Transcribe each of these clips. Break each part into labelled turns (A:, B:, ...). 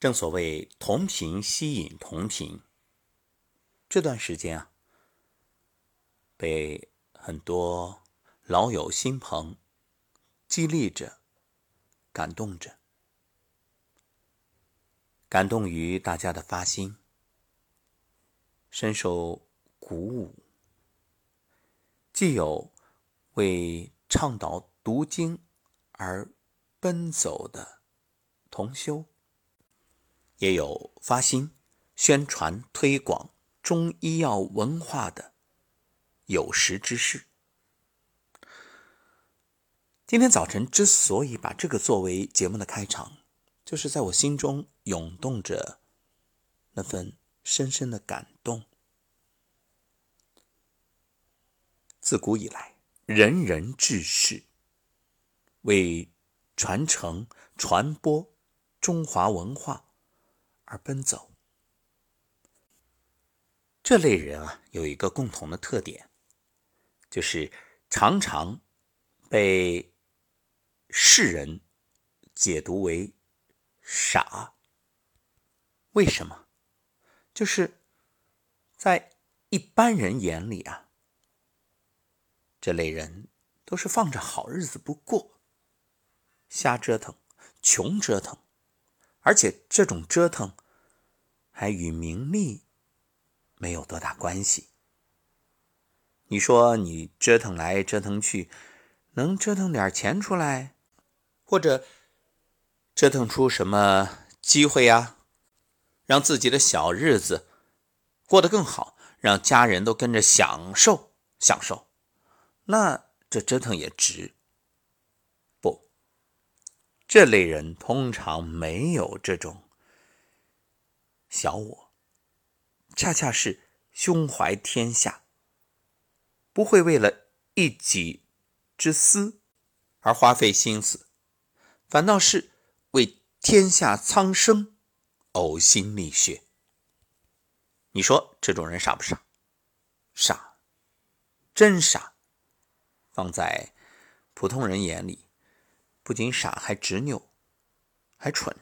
A: 正所谓同频吸引同频。这段时间啊，被很多老友新朋激励着、感动着，感动于大家的发心，深受鼓舞。既有为倡导读经而奔走的同修，也有发心宣传推广。中医药文化的有识之士。今天早晨之所以把这个作为节目的开场，就是在我心中涌动着那份深深的感动。自古以来，仁人志士为传承、传播中华文化而奔走。这类人啊，有一个共同的特点，就是常常被世人解读为傻。为什么？就是在一般人眼里啊，这类人都是放着好日子不过，瞎折腾、穷折腾，而且这种折腾还与名利。没有多大关系。你说你折腾来折腾去，能折腾点钱出来，或者折腾出什么机会呀？让自己的小日子过得更好，让家人都跟着享受享受，那这折腾也值。这类人通常没有这种小我。恰恰是胸怀天下，不会为了一己之私而花费心思，反倒是为天下苍生呕心沥血。你说这种人傻不傻？傻，真傻。放在普通人眼里，不仅傻，还执拗，还蠢。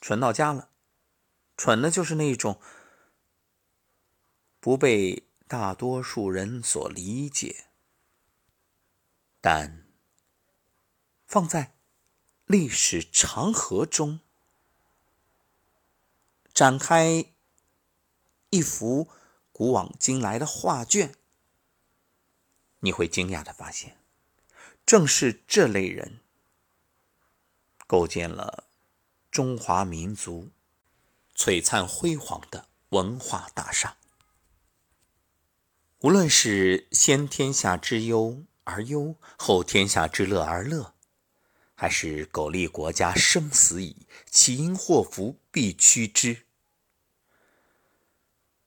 A: 蠢到家了，蠢的就是那一种。不被大多数人所理解，但放在历史长河中，展开一幅古往今来的画卷，你会惊讶的发现，正是这类人构建了中华民族璀璨辉煌的文化大厦。无论是先天下之忧而忧，后天下之乐而乐，还是苟利国家生死以，岂因祸福必趋之？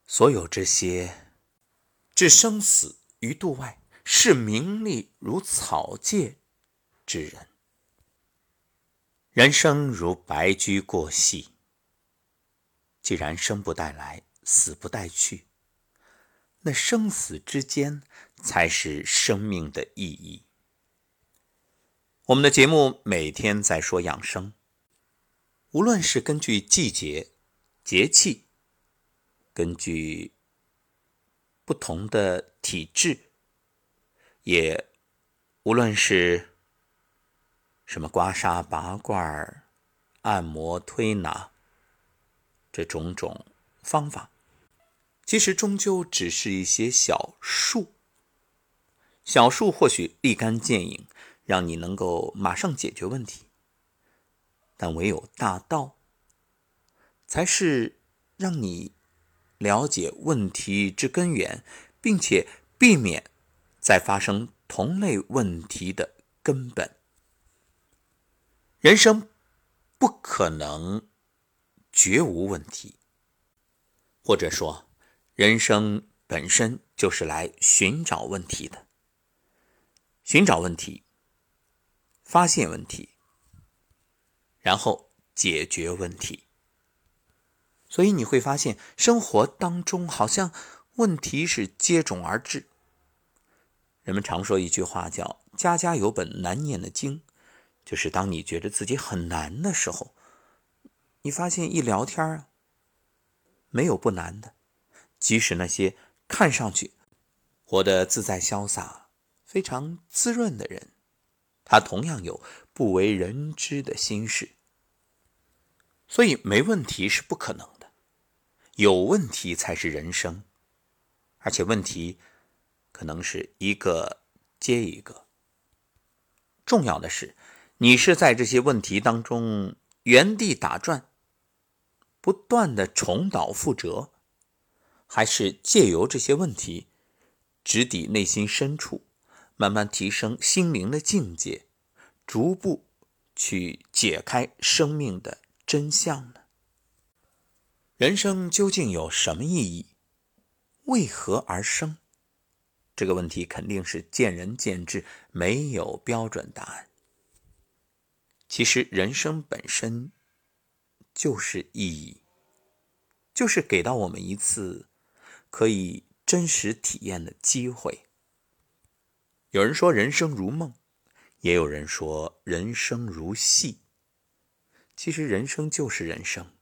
A: 所有这些置生死于度外，视名利如草芥之人，人生如白驹过隙。既然生不带来，死不带去。那生死之间，才是生命的意义。我们的节目每天在说养生，无论是根据季节、节气，根据不同的体质，也无论是什么刮痧、拔罐、按摩、推拿，这种种方法。其实终究只是一些小术，小术或许立竿见影，让你能够马上解决问题。但唯有大道，才是让你了解问题之根源，并且避免在发生同类问题的根本。人生不可能绝无问题，或者说。人生本身就是来寻找问题的，寻找问题，发现问题，然后解决问题。所以你会发现，生活当中好像问题是接踵而至。人们常说一句话叫“家家有本难念的经”，就是当你觉得自己很难的时候，你发现一聊天啊，没有不难的，即使那些看上去活得自在潇洒、非常滋润的人，他同样有不为人知的心事。所以没问题是不可能的，有问题才是人生，而且问题可能是一个接一个。重要的是，你是在这些问题当中原地打转，不断的重蹈覆辙，还是借由这些问题直抵内心深处，慢慢提升心灵的境界，逐步去解开生命的。真相呢？人生究竟有什么意义？为何而生？这个问题肯定是见仁见智，没有标准答案。其实人生本身就是意义，就是给到我们一次可以真实体验的机会。有人说人生如梦，也有人说人生如戏。其实人生就是人生，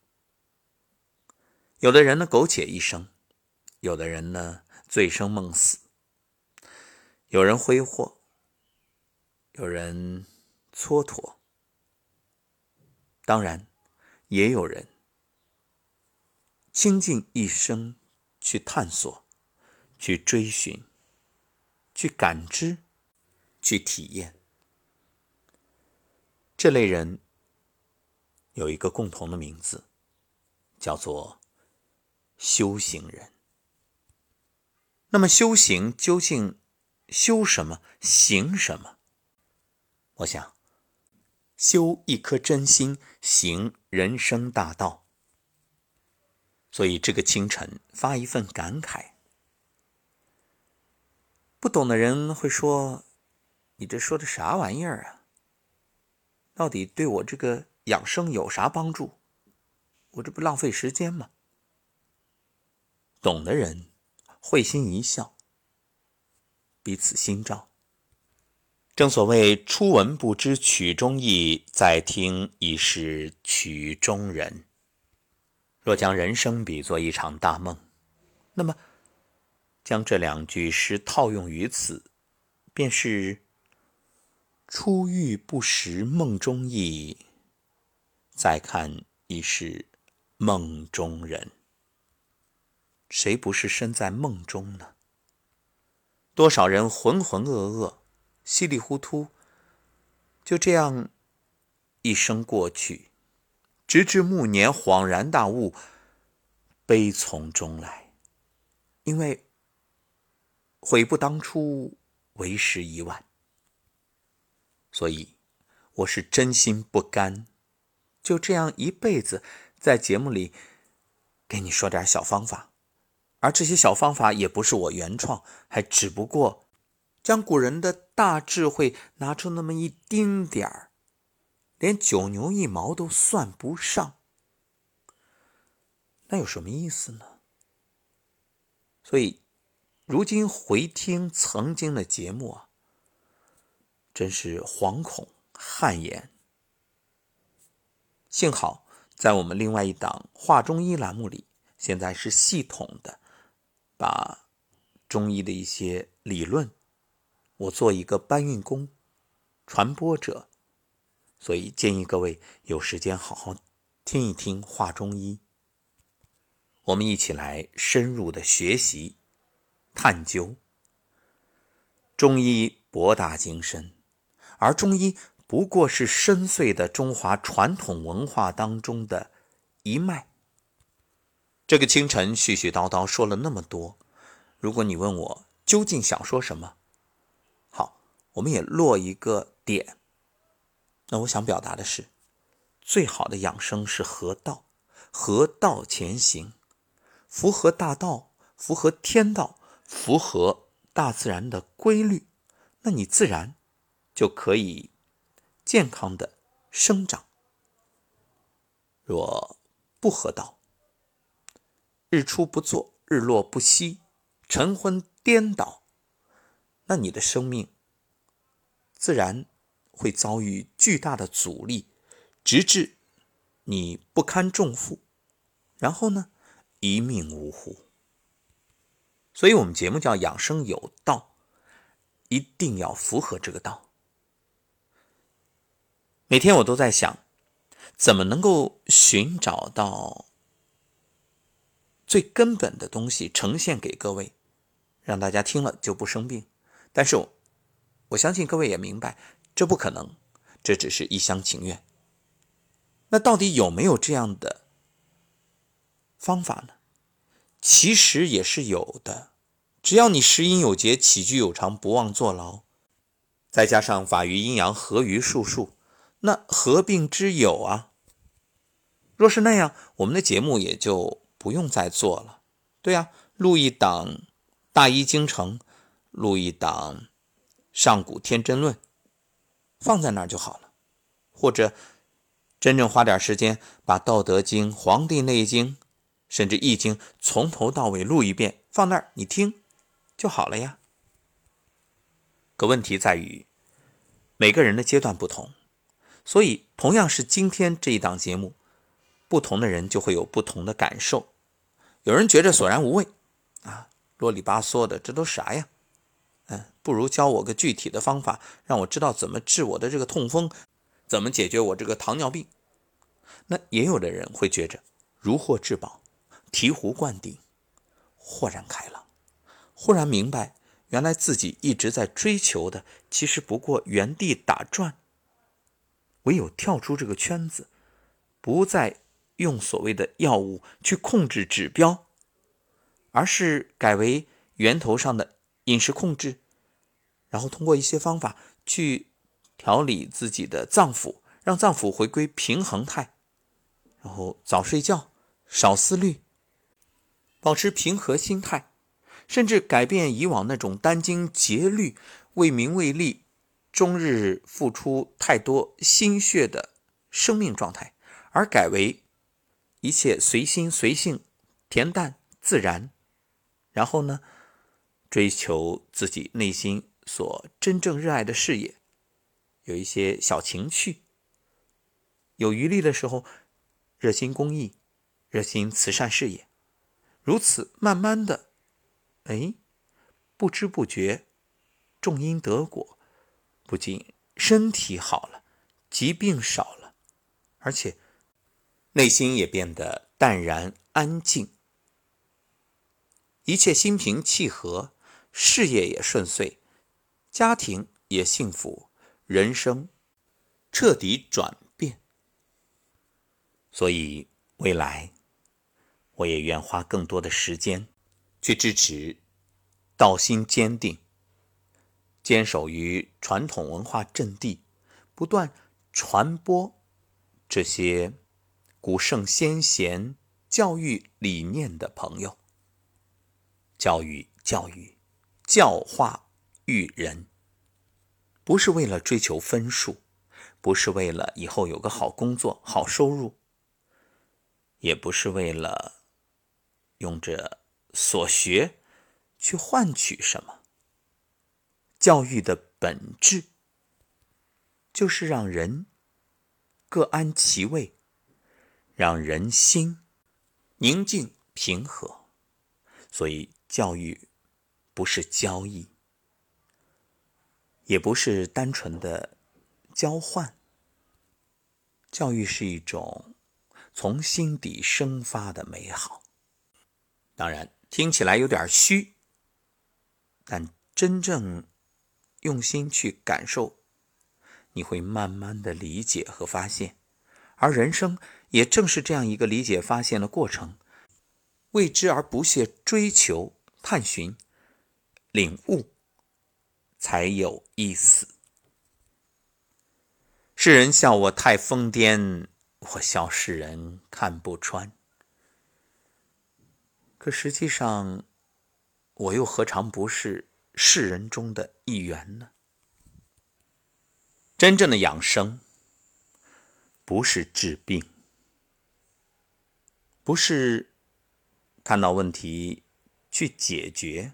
A: 有的人呢苟且一生，有的人呢醉生梦死，有人挥霍，有人蹉跎，当然也有人倾尽一生去探索、去追寻、去感知、去体验，这类人。有一个共同的名字，叫做修行人。那么修行究竟修什么、行什么？我想，修一颗真心，行人生大道。所以这个清晨发一份感慨。不懂的人会说：“你这说的啥玩意儿啊？到底对我这个？”养生有啥帮助？我这不浪费时间吗？懂的人会心一笑，彼此心照。正所谓“初闻不知曲中意，再听已是曲中人”。若将人生比作一场大梦，那么将这两句诗套用于此，便是“初遇不识梦中意”。再看已是梦中人，谁不是身在梦中呢？多少人浑浑噩噩、稀里糊涂，就这样一生过去，直至暮年恍然大悟，悲从中来，因为悔不当初，为时已晚。所以，我是真心不甘。就这样一辈子，在节目里给你说点小方法，而这些小方法也不是我原创，还只不过将古人的大智慧拿出那么一丁点儿，连九牛一毛都算不上，那有什么意思呢？所以，如今回听曾经的节目啊，真是惶恐汗颜。幸好，在我们另外一档《画中医》栏目里，现在是系统的把中医的一些理论，我做一个搬运工、传播者，所以建议各位有时间好好听一听《话中医》，我们一起来深入的学习、探究。中医博大精深，而中医。不过是深邃的中华传统文化当中的一脉。这个清晨絮絮叨叨说了那么多，如果你问我究竟想说什么，好，我们也落一个点。那我想表达的是，最好的养生是合道，合道前行，符合大道，符合天道，符合大自然的规律，那你自然就可以。健康的生长。若不合道，日出不作，日落不息，晨昏颠倒，那你的生命自然会遭遇巨大的阻力，直至你不堪重负，然后呢，一命呜呼。所以，我们节目叫养生有道，一定要符合这个道。每天我都在想，怎么能够寻找到最根本的东西呈现给各位，让大家听了就不生病。但是，我相信各位也明白，这不可能，这只是一厢情愿。那到底有没有这样的方法呢？其实也是有的，只要你食饮有节，起居有常，不忘坐牢，再加上法于阴阳，合于术数，那合并之有啊。若是那样，我们的节目也就不用再做了。对呀，录一档《大医精诚》，录一档《上古天真论》，放在那儿就好了，或者。真正花点时间把《道德经》《黄帝内经》甚至《易经》从头到尾录一遍，放那儿你听就好了呀。可问题在于，每个人的阶段不同，所以同样是今天这一档节目，不同的人就会有不同的感受。有人觉着索然无味，啊，啰里吧嗦的，这都啥呀？嗯，不如教我个具体的方法，让我知道怎么治我的这个痛风。怎么解决我这个糖尿病？那也有的人会觉着如获至宝，醍醐灌顶，豁然开朗，忽然明白，原来自己一直在追求的，其实不过原地打转。唯有跳出这个圈子，不再用所谓的药物去控制指标，而是改为源头上的饮食控制，然后通过一些方法去。调理自己的脏腑，让脏腑回归平衡态，然后早睡觉，少思虑，保持平和心态，甚至改变以往那种殚精竭虑、为名为利、终日付出太多心血的生命状态，而改为一切随心随性、恬淡自然，然后呢，追求自己内心所真正热爱的事业。有一些小情趣，有余力的时候，热心公益，热心慈善事业，如此慢慢的，哎，不知不觉，种因得果，不仅身体好了，疾病少了，而且内心也变得淡然安静，一切心平气和，事业也顺遂，家庭也幸福。人生彻底转变，所以未来我也愿花更多的时间去支持道心坚定、坚守于传统文化阵地、不断传播这些古圣先贤教育理念的朋友。教育、教育、教化育人。不是为了追求分数，不是为了以后有个好工作、好收入，也不是为了用着所学去换取什么。教育的本质就是让人各安其位，让人心宁静平和。所以，教育不是交易。也不是单纯的交换，教育是一种从心底生发的美好。当然，听起来有点虚，但真正用心去感受，你会慢慢的理解和发现。而人生也正是这样一个理解发现的过程，为之而不懈追求、探寻、领悟。才有意思。世人笑我太疯癫，我笑世人看不穿。可实际上，我又何尝不是世人中的一员呢？真正的养生，不是治病，不是看到问题去解决。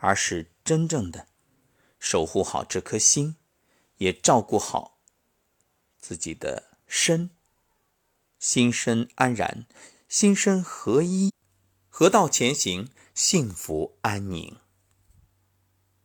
A: 而是真正的守护好这颗心，也照顾好自己的身，心身安然，心身合一，合道前行，幸福安宁。